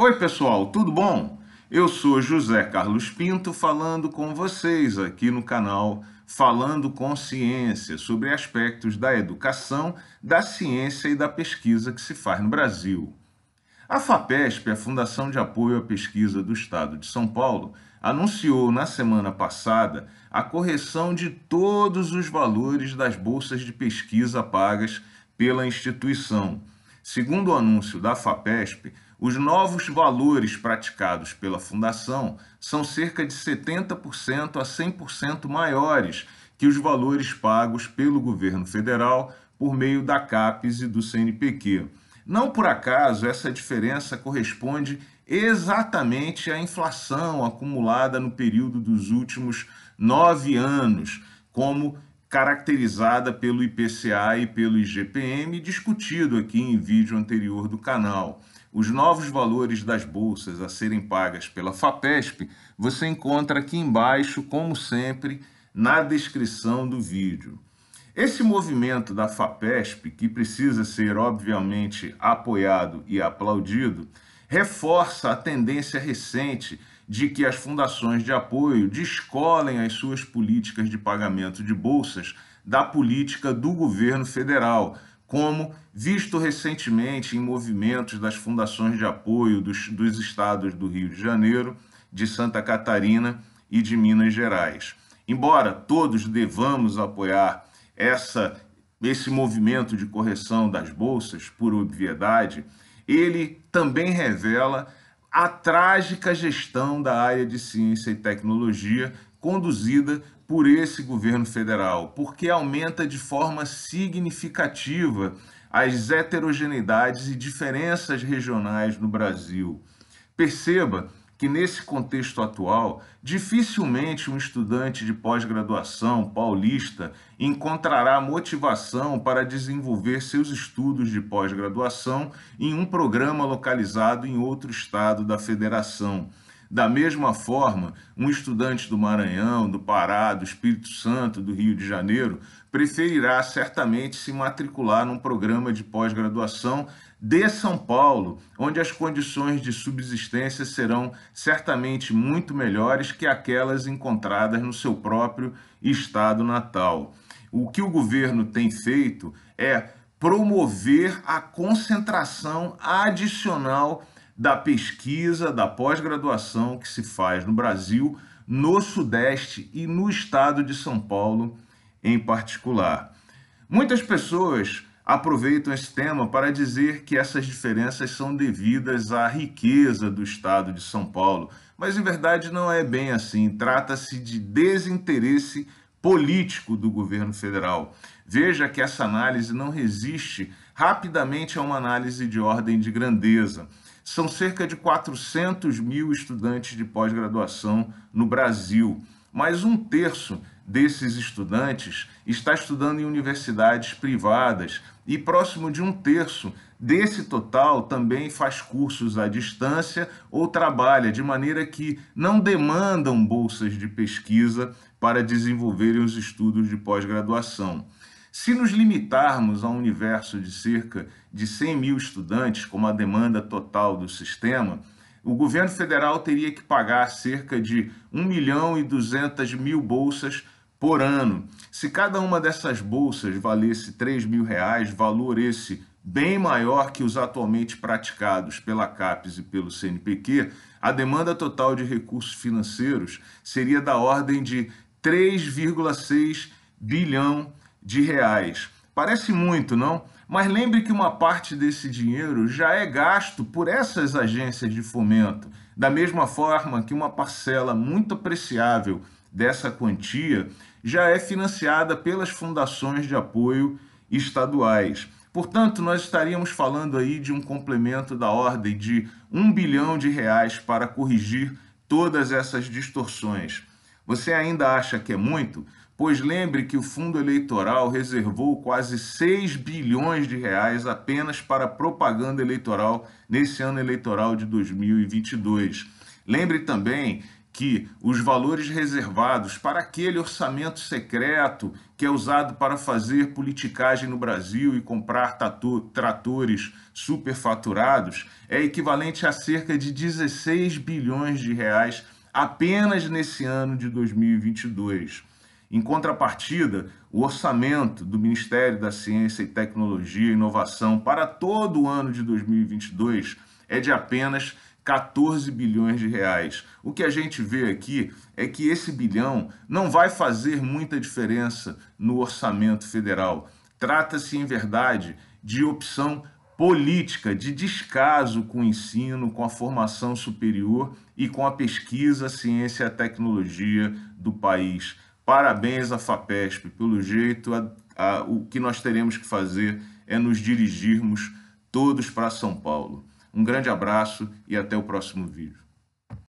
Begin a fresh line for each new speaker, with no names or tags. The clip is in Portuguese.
Oi, pessoal, tudo bom? Eu sou José Carlos Pinto falando com vocês aqui no canal Falando com Ciência sobre aspectos da educação, da ciência e da pesquisa que se faz no Brasil. A FAPESP, a Fundação de Apoio à Pesquisa do Estado de São Paulo, anunciou na semana passada a correção de todos os valores das bolsas de pesquisa pagas pela instituição. Segundo o anúncio da FAPESP, os novos valores praticados pela Fundação são cerca de 70% a 100% maiores que os valores pagos pelo governo federal por meio da CAPES e do CNPq. Não por acaso, essa diferença corresponde exatamente à inflação acumulada no período dos últimos nove anos, como caracterizada pelo IPCA e pelo IGPM, discutido aqui em vídeo anterior do canal os novos valores das bolsas a serem pagas pela FAPESP, você encontra aqui embaixo, como sempre, na descrição do vídeo. Esse movimento da FAPESP, que precisa ser obviamente apoiado e aplaudido, reforça a tendência recente de que as fundações de apoio descolem as suas políticas de pagamento de bolsas da política do governo federal, como visto recentemente em movimentos das fundações de apoio dos, dos estados do Rio de Janeiro, de Santa Catarina e de Minas Gerais. Embora todos devamos apoiar essa, esse movimento de correção das bolsas, por obviedade, ele também revela a trágica gestão da área de ciência e tecnologia conduzida por esse governo federal, porque aumenta de forma significativa as heterogeneidades e diferenças regionais no Brasil. Perceba que, nesse contexto atual, dificilmente um estudante de pós-graduação paulista encontrará motivação para desenvolver seus estudos de pós-graduação em um programa localizado em outro estado da federação. Da mesma forma, um estudante do Maranhão, do Pará, do Espírito Santo, do Rio de Janeiro, preferirá certamente se matricular num programa de pós-graduação de São Paulo, onde as condições de subsistência serão certamente muito melhores que aquelas encontradas no seu próprio estado natal. O que o governo tem feito é promover a concentração adicional da pesquisa, da pós-graduação que se faz no Brasil, no Sudeste e no estado de São Paulo em particular. Muitas pessoas aproveitam esse tema para dizer que essas diferenças são devidas à riqueza do estado de São Paulo, mas em verdade não é bem assim. Trata-se de desinteresse político do governo federal. Veja que essa análise não resiste rapidamente a uma análise de ordem de grandeza são cerca de 400 mil estudantes de pós-graduação no Brasil, mas um terço desses estudantes está estudando em universidades privadas e próximo de um terço desse total também faz cursos à distância ou trabalha, de maneira que não demandam bolsas de pesquisa para desenvolverem os estudos de pós-graduação. Se nos limitarmos a um universo de cerca de 100 mil estudantes, como a demanda total do sistema, o governo federal teria que pagar cerca de 1 milhão e 200 mil bolsas por ano. Se cada uma dessas bolsas valesse 3 mil reais, valor esse bem maior que os atualmente praticados pela CAPES e pelo CNPq, a demanda total de recursos financeiros seria da ordem de 3,6 bilhão de reais. Parece muito, não? Mas lembre que uma parte desse dinheiro já é gasto por essas agências de fomento, da mesma forma que uma parcela muito apreciável dessa quantia já é financiada pelas fundações de apoio estaduais. Portanto, nós estaríamos falando aí de um complemento da ordem de um bilhão de reais para corrigir todas essas distorções. Você ainda acha que é muito? Pois lembre que o fundo eleitoral reservou quase 6 bilhões de reais apenas para propaganda eleitoral nesse ano eleitoral de 2022. Lembre também que os valores reservados para aquele orçamento secreto que é usado para fazer politicagem no Brasil e comprar tratores superfaturados é equivalente a cerca de 16 bilhões de reais apenas nesse ano de 2022. Em contrapartida, o orçamento do Ministério da Ciência e Tecnologia e Inovação para todo o ano de 2022 é de apenas 14 bilhões de reais. O que a gente vê aqui é que esse bilhão não vai fazer muita diferença no orçamento federal. Trata-se, em verdade, de opção política de descaso com o ensino, com a formação superior e com a pesquisa, ciência e tecnologia do país. Parabéns à FAPESP, pelo jeito, a, a, o que nós teremos que fazer é nos dirigirmos todos para São Paulo. Um grande abraço e até o próximo vídeo.